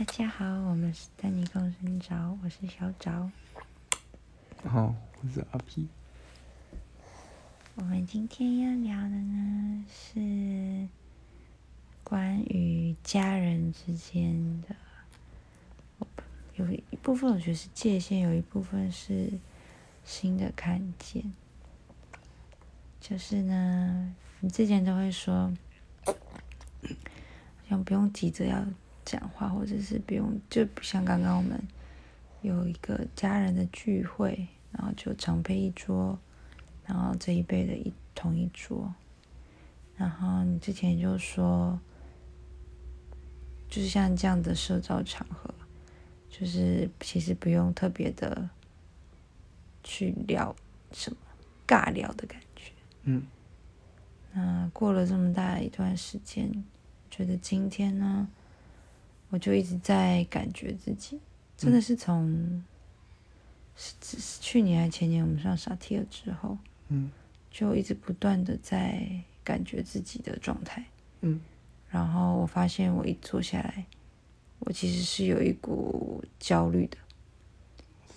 大家好，我们是丹尼共生沼，我是小沼。好，我是阿 P。我们今天要聊的呢是关于家人之间的，有一部分我觉得是界限，有一部分是新的看见。就是呢，你之前都会说，像不用急着要讲话，或者是不用，就不像刚刚我们有一个家人的聚会，然后就长辈一桌。然后这一辈的一同一桌，然后你之前就说，就是像这样的社交场合，就是其实不用特别的去聊什么尬聊的感觉。嗯。那过了这么大一段时间，觉得今天呢，我就一直在感觉自己，真的是从是是去年还前年我们上萨提尔之后。嗯，就一直不断的在感觉自己的状态，嗯，然后我发现我一坐下来，我其实是有一股焦虑的，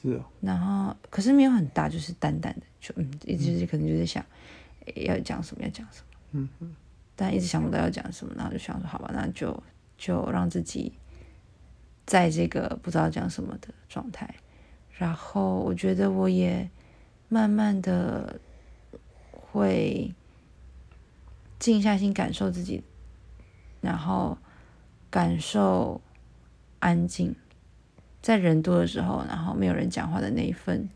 是啊，然后可是没有很大，就是淡淡的，就嗯，一直可能就在想要讲什么要讲什么，嗯嗯，但一直想不到要讲什么，然后就想说好吧，那就就让自己在这个不知道讲什么的状态，然后我觉得我也慢慢的。会静下心感受自己，然后感受安静，在人多的时候，然后没有人讲话的那一份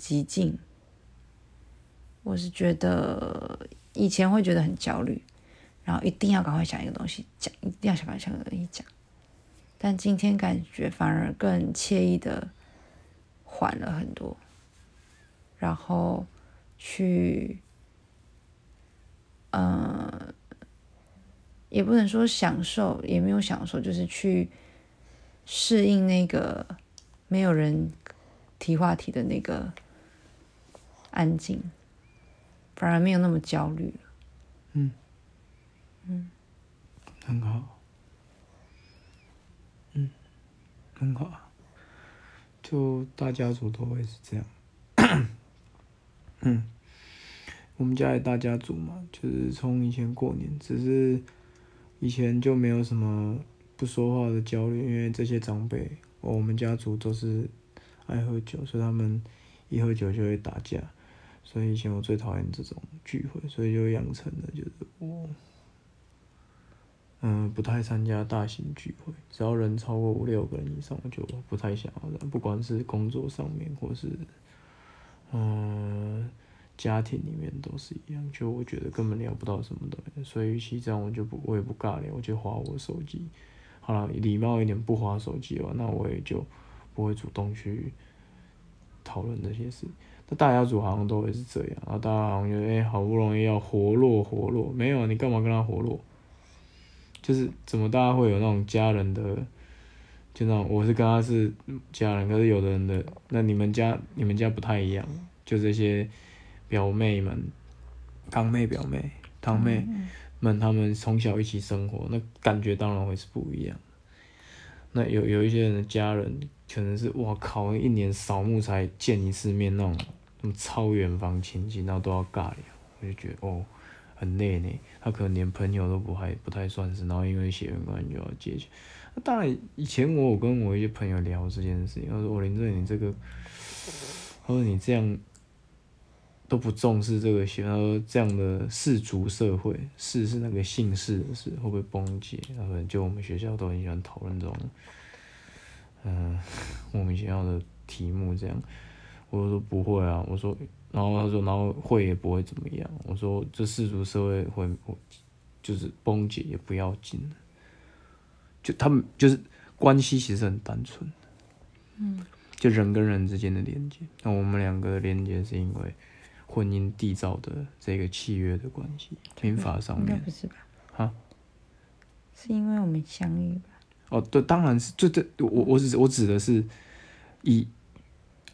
寂静。我是觉得以前会觉得很焦虑，然后一定要赶快想一个东西讲，一定要想办法想个东西讲。但今天感觉反而更惬意的缓了很多，然后去。嗯，也不能说享受，也没有享受，就是去适应那个没有人提话题的那个安静，反而没有那么焦虑了。嗯嗯，很好，嗯，很好啊，就大家族都会是这样，嗯。我们家也大家族嘛，就是从以前过年，只是以前就没有什么不说话的焦虑，因为这些长辈，我们家族都是爱喝酒，所以他们一喝酒就会打架，所以以前我最讨厌这种聚会，所以就养成了就是我，嗯，不太参加大型聚会，只要人超过五六个人以上，我就不太想要，不管是工作上面或是，嗯。家庭里面都是一样，就我觉得根本聊不到什么东西，所以与其这样，我就不我也不尬聊，我就划我手机。好了，礼貌一点不划手机了，那我也就不会主动去讨论这些事。那大家族好像都会是这样，然后大家好像觉得哎，好不容易要活络活络，没有你干嘛跟他活络？就是怎么大家会有那种家人的，就那种我是跟他是家人，可是有的人的那你们家你们家不太一样，就这些。表妹们、堂妹、表妹、堂妹们，他们从小一起生活，那感觉当然会是不一样。那有有一些人的家人，可能是哇靠，一年扫墓才见一次面那种，那么超远房亲戚，然后都要尬聊，我就觉得哦，很累呢。他可能连朋友都不还不太算是，然后因为血缘关系就要接去。那当然，以前我有跟我一些朋友聊这件事情，他说：“我林正，你这个，他说你这样。”都不重视这个，然后这样的氏族社会，氏是那个姓氏的氏，会不会崩解？他说就我们学校都很喜欢讨论这种，嗯，莫名其妙的题目。这样，我说不会啊，我说，然后他说，然后会也不会怎么样。我说这世俗社会会，就是崩解也不要紧就他们就是关系其实很单纯嗯，就人跟人之间的连接。那我们两个的连接是因为。婚姻缔造的这个契约的关系，民法上面不是吧？哈，是因为我们相遇吧？哦，对，当然是，这这我我指我指的是以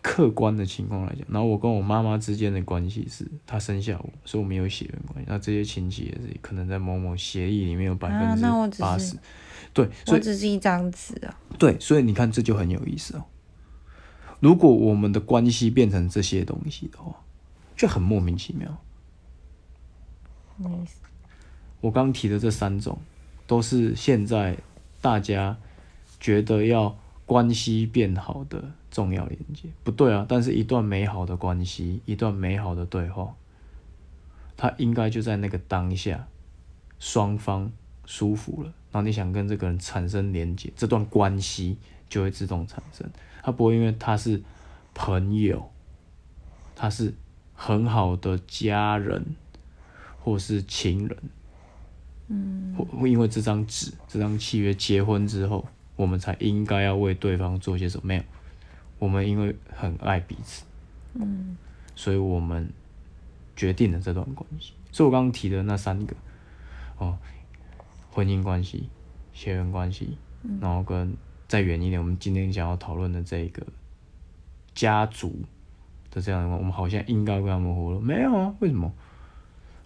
客观的情况来讲，然后我跟我妈妈之间的关系是她生下我，所以我们有血缘关系。那这些亲戚也是可能在某某协议里面有百分之八十，对，所以我只是一张纸啊。对，所以你看这就很有意思哦。如果我们的关系变成这些东西的话，就很莫名其妙。我刚提的这三种，都是现在大家觉得要关系变好的重要连接。不对啊，但是一段美好的关系，一段美好的对话，它应该就在那个当下，双方舒服了，然后你想跟这个人产生连接，这段关系就会自动产生。它不会因为他是朋友，他是很好的家人，或是情人。嗯会因为这张纸、这张契约结婚之后，我们才应该要为对方做些什么？没有，我们因为很爱彼此，嗯所以我们决定了这段关系。所以我刚刚提的那三个，哦，婚姻关系、血缘关系，然后跟再远一点，我们今天想要讨论的这个家族的这样的，我们好像应该跟他们活了，没有啊？为什么？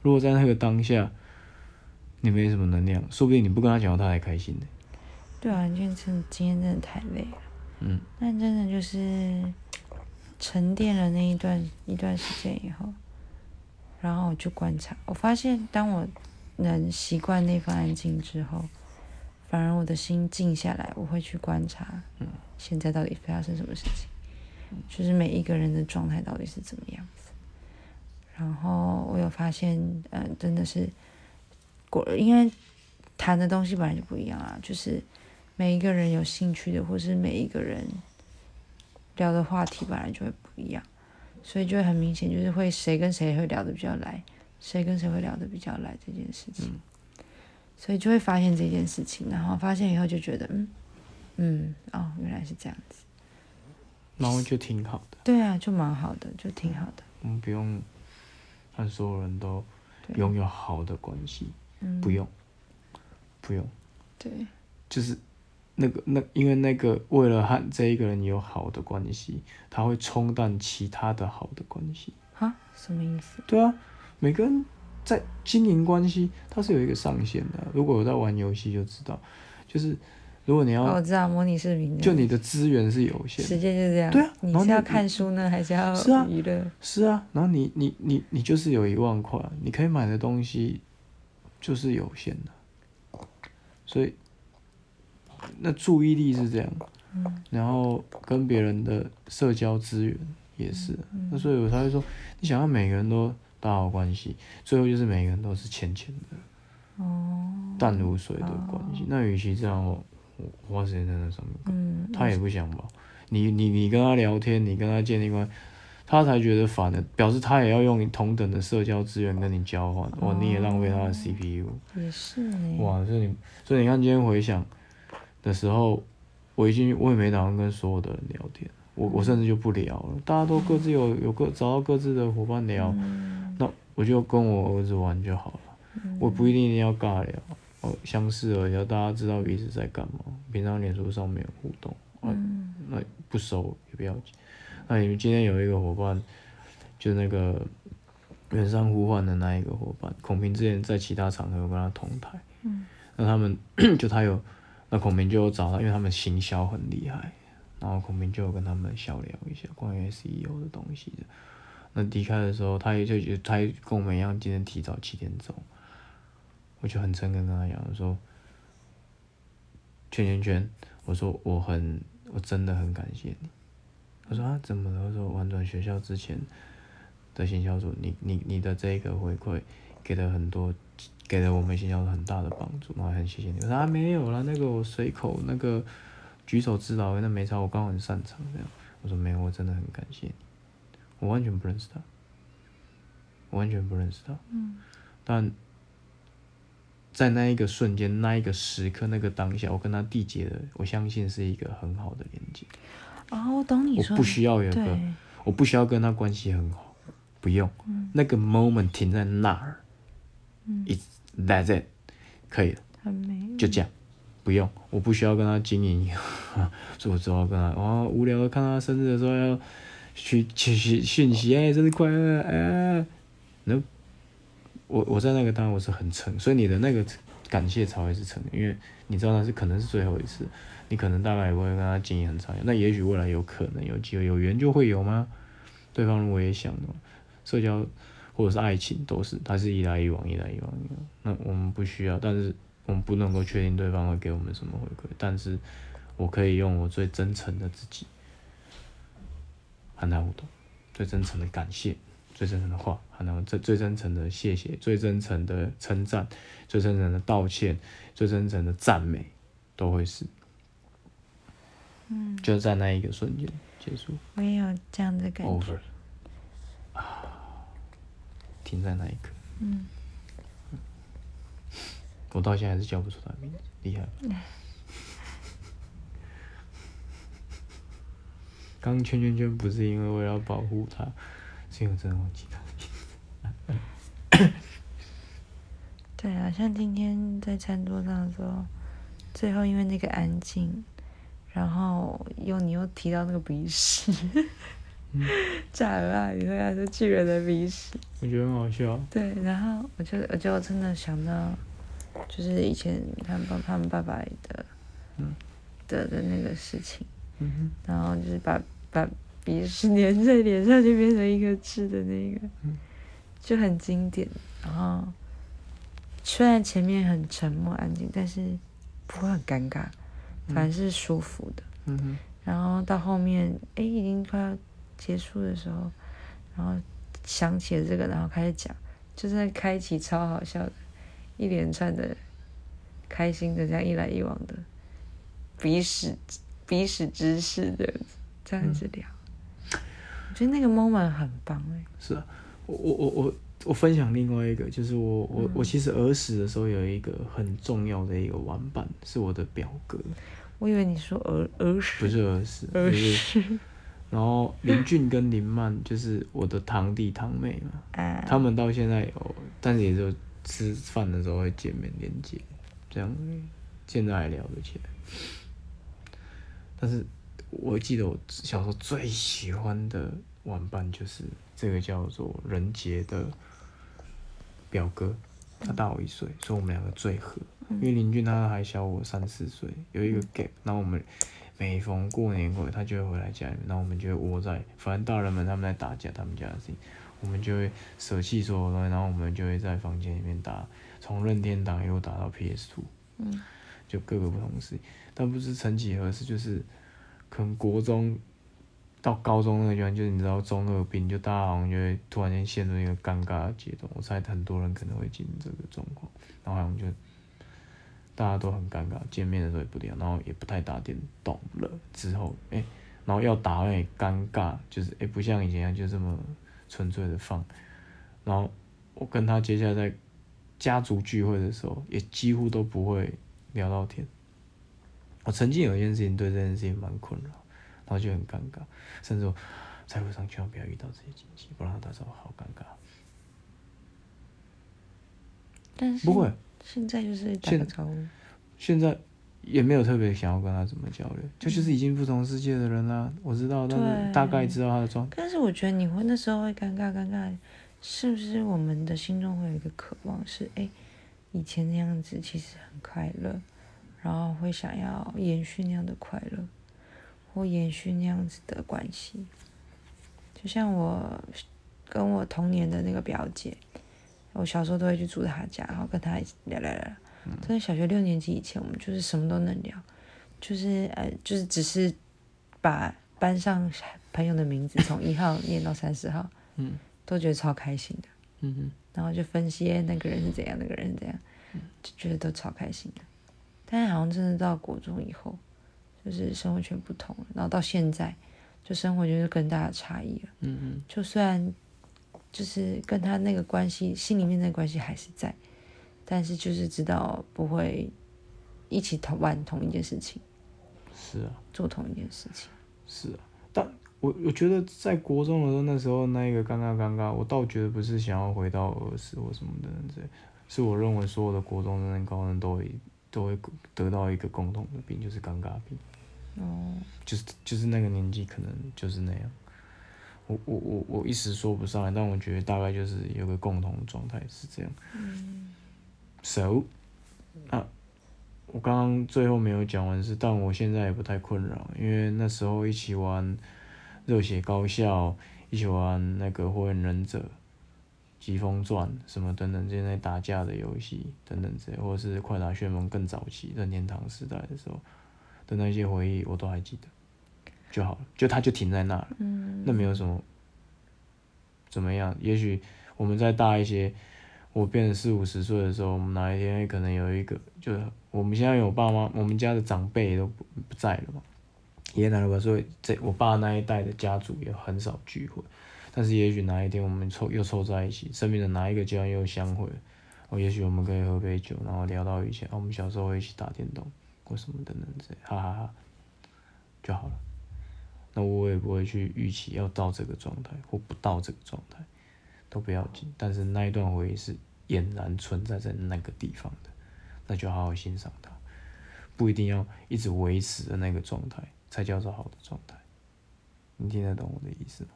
如果在那个当下，你没什么能量，说不定你不跟他讲话，他还开心呢。对啊，今天真的今天真的太累了。嗯，但真的就是沉淀了那一段一段时间以后，然后我就观察，我发现当我能习惯那份安静之后，反而我的心静下来，我会去观察，嗯，现在到底发生什么事情，就是每一个人的状态到底是怎么样子。然后我有发现，嗯、真的是果，因为谈的东西本来就不一样啊，就是每一个人有兴趣的，或是每一个人聊的话题本来就会不一样，所以就会很明显，就是会谁跟谁会聊得比较来，谁跟谁会聊得比较来这件事情，所以就会发现这件事情，然后发现以后就觉得，嗯嗯，哦，原来是这样子，然后就挺好的，对啊，就蛮好的，就挺好的，我们不用让所有人都拥有好的关系，嗯，不用，不用，对，就是那个那，因为那个为了和这一个人有好的关系，他会冲淡其他的好的关系。哈，什么意思？对啊，每个人在经营关系，它是有一个上限的啊。如果有在玩游戏就知道，就是如果你要，哦，我知道，模拟视频的，就你的资源是有限的时间就是这样，对啊你是要看书呢，还是要？是啊，然后你你你你就是有一万块，你可以买的东西就是有限的，所以那注意力是这样，嗯然后跟别人的社交资源也是，嗯那所以我才会说，你想要每个人都打好关系，最后就是每个人都是浅浅的哦，淡如水的关系，那与其这样我，我花时间在那上面他也不想吧？你你你跟他聊天，你跟他建立关系，他才觉得烦的，表示他也要用同等的社交资源跟你交换，哇，你也浪费他的 CPU，也是呢，哇，所以你所以你看今天回想的时候，我已经我也没打算跟所有的人聊天，我我甚至就不聊了，大家都各自有有各找到各自的伙伴聊，嗯那我就跟我儿子玩就好了，我不一定一定要尬聊。哦，相似而已，大家知道彼此在干嘛。平常脸书上没有互动，啊，嗯那不熟也不要紧。那你们今天有一个伙伴，就那个远山呼唤的那一个伙伴，孔平之前在其他场合有跟他同台，嗯那他们 就他有，那孔明就有找他，因为他们行销很厉害，然后孔明就有跟他们小聊一下关于 SEO 的东西的。那离开的时候，他也就也他也跟我们一样，今天提早七点走，我就很诚恳跟他讲，我说圈圈圈，我说我很我真的很感谢你。他说啊怎么了？我说玩转学校之前的行销组，你你你的这个回馈给了很多，给了我们行销组很大的帮助，然后很谢谢你。我说啊没有啦，那个我随口那个举手之劳，那没差，我刚好很擅长这样。我说没有，我真的很感谢你，我完全不认识他，我完全不认识他，嗯。但在那一个瞬间、那一个时刻、那个当下，我跟他缔结了，我相信是一个很好的连接。哦，我懂你说，我不需要有一个，我不需要跟他关系很好，不用，那个 moment 停在那儿嗯，it's that's it，可以了，很美，就这样，不用，我不需要跟他经营，所以我只好跟他，哦，无聊的看他生日的时候要去去去讯息，哎，生日快乐，哎，no，我我在那个当然我是很诚，所以你的那个感谢才会是成，因为你知道那是可能是最后一次，你可能大概也不会跟他经营很长远，那也许未来有可能有机会有缘就会有吗？对方如果也想的，社交或者是爱情都是，它是一来一往，一来一往，一往。那我们不需要，但是我们不能够确定对方会给我们什么回馈，但是我可以用我最真诚的自己和他互动，最真诚的感谢，最真诚的话，和他最最真诚的谢谢，最真诚的称赞，最真诚的道歉，最真诚的赞美，都会是，嗯，就在那一个瞬间结束我也有这样的感觉。停在那一刻。嗯，我到现在还是叫不出他的名字，厉害吧。刚 刚圈圈圈不是因为为了保护他，是因为我真的忘记他的名字。对啊，像今天在餐桌上的时候，最后因为那个安静，然后又你又提到那个鼻屎，炸鹅啊，你说他是巨人的鼻屎，我觉得很好笑。对，然后我就我就真的想到，就是以前他们爸他们爸爸的，嗯。的的那个事情，嗯然后就是把把鼻屎粘在脸上，就变成一个痣的那个，嗯。就很经典。然后虽然前面很沉默安静，但是不会很尴尬，反而是舒服的。嗯哼，然后到后面，哎，已经快要结束的时候，然后想起了这个，然后开始讲，就是在开启超好笑的一连串的开心的这样一来一往的鼻屎鼻屎知识的这样子聊，我觉得那个 moment 很棒哎、是啊，我我我我我分享另外一个，就是我我我其实儿时的时候有一个很重要的一个玩伴，是我的表哥，我以为你说儿儿时。不是儿时，儿就是时然后林俊跟林曼就是我的堂弟堂妹嘛，啊，他们到现在有，但是也就吃饭的时候会见面连接，这样现在还聊得起来。但是我记得我小时候最喜欢的玩伴就是这个叫做任杰的表哥，他大我一岁，所以我们两个最合。因为林俊他还小我三四岁，有一个 gap，然后我们每逢过年过，他就会回来家里面，然后我们就会窝在，反正大人们他们在打架，他们家的事情，我们就会舍弃所有东西，然后我们就会在房间里面打，从任天堂一路打到 PS Two，嗯，就各个不同的事情，但不是曾几何时，就是可能国中到高中那个阶段，就是你知道中二病，就大家好像就会突然间陷入一个尴尬的阶段，我猜很多人可能会进入这个状况，然后好像就大家都很尴尬，见面的时候也不聊，然后也不太打电动了。之后，哎、然后要打也尴尬，就是哎、不像以前一样就这么纯粹的放。然后我跟他接下来家族聚会的时候，也几乎都不会聊到天。我曾经有一件事情对这件事情蛮困扰，然后就很尴尬，甚至我在路上千万不要遇到这些亲戚，不然到时候好尴尬。但是不会，现在就是打个招呼，现在也没有特别想要跟他怎么交流，就就是已经不同世界的人啦。我知道，但是大概知道他的状。但是我觉得你会那时候会尴尬尴尬，是不是我们的心中会有一个渴望是，哎，以前那样子其实很快乐，然后会想要延续那样的快乐，或延续那样子的关系。就像我跟我同年的那个表姐，我小时候都会去住他家，然后跟他一起聊聊聊。在小学六年级以前，我们就是什么都能聊，就是呃，就是只是把班上朋友的名字从一号念到三十号，嗯都觉得超开心的。嗯哼，然后就分析哎那个人是怎样，那个人是怎样，就觉得都超开心的。但是好像真的到国中以后，就是生活圈不同了，然后到现在，就生活就是更大的差异了。嗯嗯就虽然就是跟他那个关系，心里面那个关系还是在，但是就是知道不会一起同玩同一件事情，是啊做同一件事情。是啊，但我我觉得在国中的时候，那时候那一个尴尬尴尬，我倒觉得不是想要回到儿时或什么的这，是我认为所有的国中生、高中都会都会得到一个共同的病，就是尴尬病。哦，就是就是那个年纪可能就是那样。我我我我一时说不上来，但我觉得大概就是有个共同的状态是这样。嗯 So，啊，我刚刚最后没有讲完是，但我现在也不太困扰，因为那时候一起玩热血高校，一起玩那个火影忍者、疾风传什么等等这些打架的游戏等等之类，或者是快打旋风更早期任天堂时代的时候的那些回忆，我都还记得就好了，就它就停在那了，嗯那没有什么怎么样，也许我们再大一些。我变成四五十岁的时候，我们哪一天可能有一个，就是我们现在有爸妈，我们家的长辈都不不在了嘛，爷爷奶奶吧，所以这我爸那一代的家族也很少聚会，但是也许哪一天我们凑又凑在一起，身边的哪一个家又相会，哦，也许我们可以喝杯酒，然后聊到以前，哦，我们小时候一起打电动或什么等等这，哈哈哈，就好了。那我也不会去预期要到这个状态或不到这个状态，都不要紧。但是那一段回忆是俨然存在在那个地方的，那就好好欣赏它，不一定要一直维持的那个状态才叫做好的状态。你听得懂我的意思吗？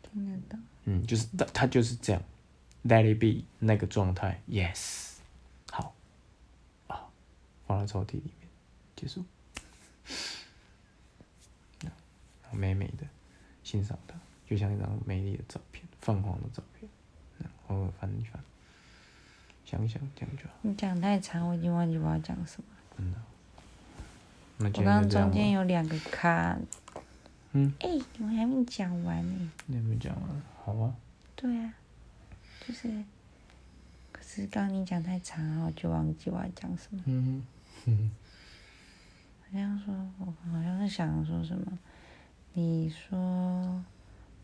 听得懂。嗯，就是它它就是这样，let it be 那个状态，yes，好，啊，放到抽屉里面，结束。美美的欣赏它，就像一张美丽的照片，泛黄的照片，嗯偶尔翻一翻，想一想，这样就好。你讲太长，我已经忘记我要讲什么。真的。那我刚刚中间有两个卡，嗯，哎、我还没讲完呢。你还没讲完？好啊。对啊，就是，可是刚刚你讲太长，然后我就忘记我要讲什么。嗯哼，好像说，我好像是想说什么，你说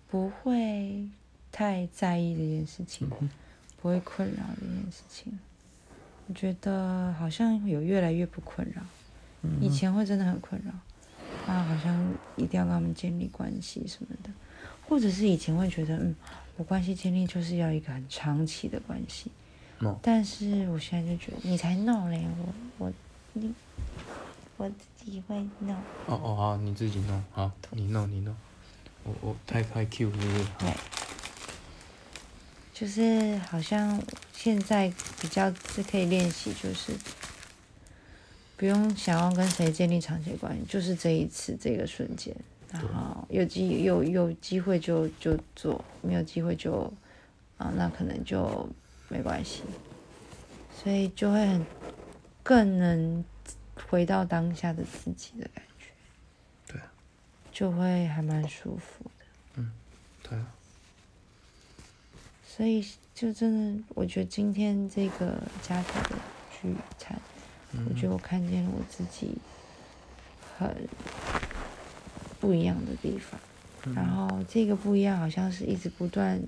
不会太在意这件事情，不会困扰这件事情。我觉得好像有越来越不困扰，以前会真的很困扰，啊，好像一定要跟他们建立关系什么的，或者是以前会觉得，嗯，我关系建立就是要一个很长期的关系，哦。但是我现在就觉得你才闹嘞，我我你我自己会弄。哦哦好，你自己弄，好，你弄你弄。我我太太 Q 是不是？好对，就是好像现在比较是可以练习，就是不用想要跟谁建立长期关系，就是这一次这个瞬间，然后有机有有机会就就做，没有机会就啊，那可能就没关系，所以就会很更能回到当下的自己的感觉，对。啊，就会还蛮舒服的。嗯对啊，所以就真的，我觉得今天这个家庭的聚餐，我觉得我看见了我自己很不一样的地方，然后这个不一样好像是一直不断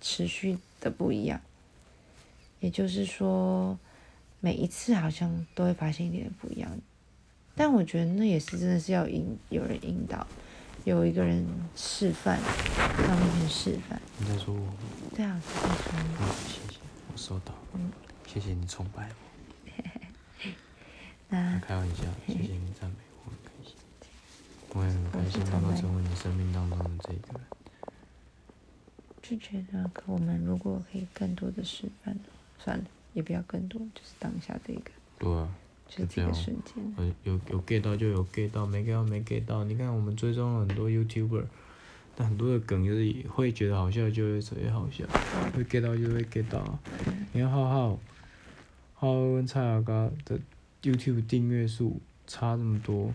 持续的不一样，也就是说，每一次好像都会发现一点不一样，但我觉得那也是真的是要引有人引导，有一个人示范，在我面前示范。你在说我吗？对啊，我在说你嗯，谢谢，我收到。嗯谢谢你崇拜我，那开玩笑，谢谢你赞美我，很开心。我也很开心能够成为你生命当中的这一个人。就觉得，可我们如果可以更多的示范，算了，也不要更多，就是当下这个，对啊，就是这个瞬间。呃，有有 get 到就有 get 到，没 get 到没 get 到。你看我们追踪了很多 YouTuber，但很多的梗就是会觉得好笑就会特别好笑，会 get 到就会 get 到啊。你看浩浩，浩浩跟蔡雅刚的 YouTube 订阅数差这么多，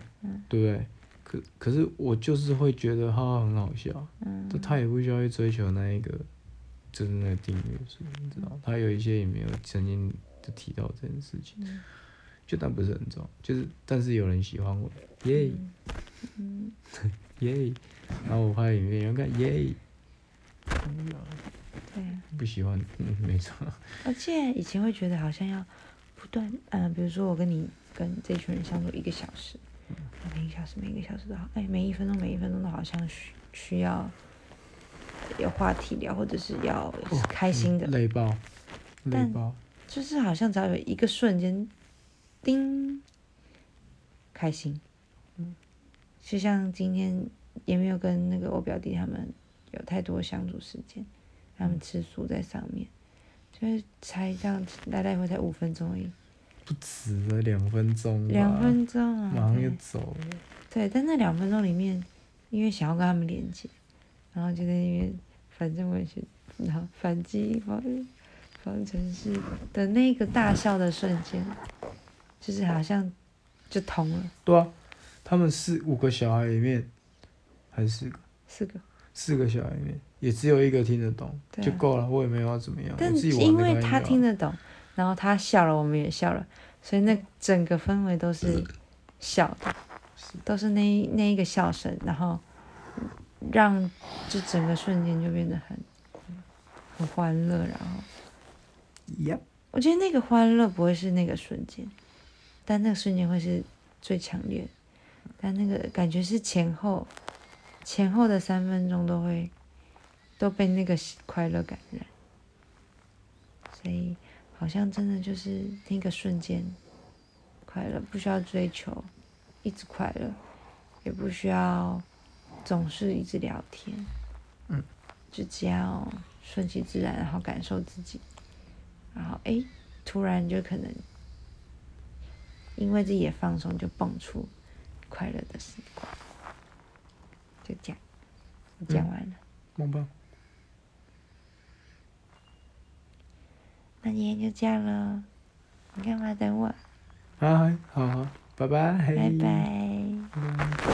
对不对？可可是我就是会觉得浩浩很好笑，嗯但他也不需要去追求那一个，就是那个订阅数，你知道？他有一些也没有曾经就提到这件事情，就但不是很重要，就是但是有人喜欢我，耶！嗯，耶，然后我拍影片，有人看耶，对。啊。不喜欢嗯没错，而且以前会觉得好像要不断，嗯、比如说我跟你跟这群人相处一个小时，每一个小时每一个小时都好，哎，每一分钟每一分钟都好像需需要有话题聊，或者是要开心的，累爆，累但爆，就是好像只要有一个瞬间，叮，开心。嗯就像今天也没有跟那个我表弟他们有太多相处时间，他们吃素在上面，就是才这样来来回才五分钟而已，不止了两分钟，两分钟啊，马上就走了。对，但那两分钟里面，因为想要跟他们连接，然后就在那边，反正我也是，然后反击方方程式的那个大笑的瞬间，就是好像就通了，对啊，他们四五个小孩里面，还是四个，四个。四个小孩里面，也只有一个听得懂，啊就够了。我也没有要怎么样，但因为他听得懂，然后他笑了，我们也笑了，所以那整个氛围都是笑的，都是那那一个笑声，然后让这整个瞬间就变得很很欢乐，然后。Yep 我觉得那个欢乐不会是那个瞬间，但那个瞬间会是最强烈的。但那个感觉是前后，前后的三分钟都会都被那个快乐感染，所以好像真的就是那个瞬间快乐，不需要追求一直快乐，也不需要总是一直聊天，嗯，就只要顺其自然，然后感受自己。然后诶，突然就可能因为自己也放松，就蹦出快乐的时光，就这样，我讲完了。棒棒，那今天就这样了，你干嘛等我？嗨，好好，拜拜，拜拜。拜拜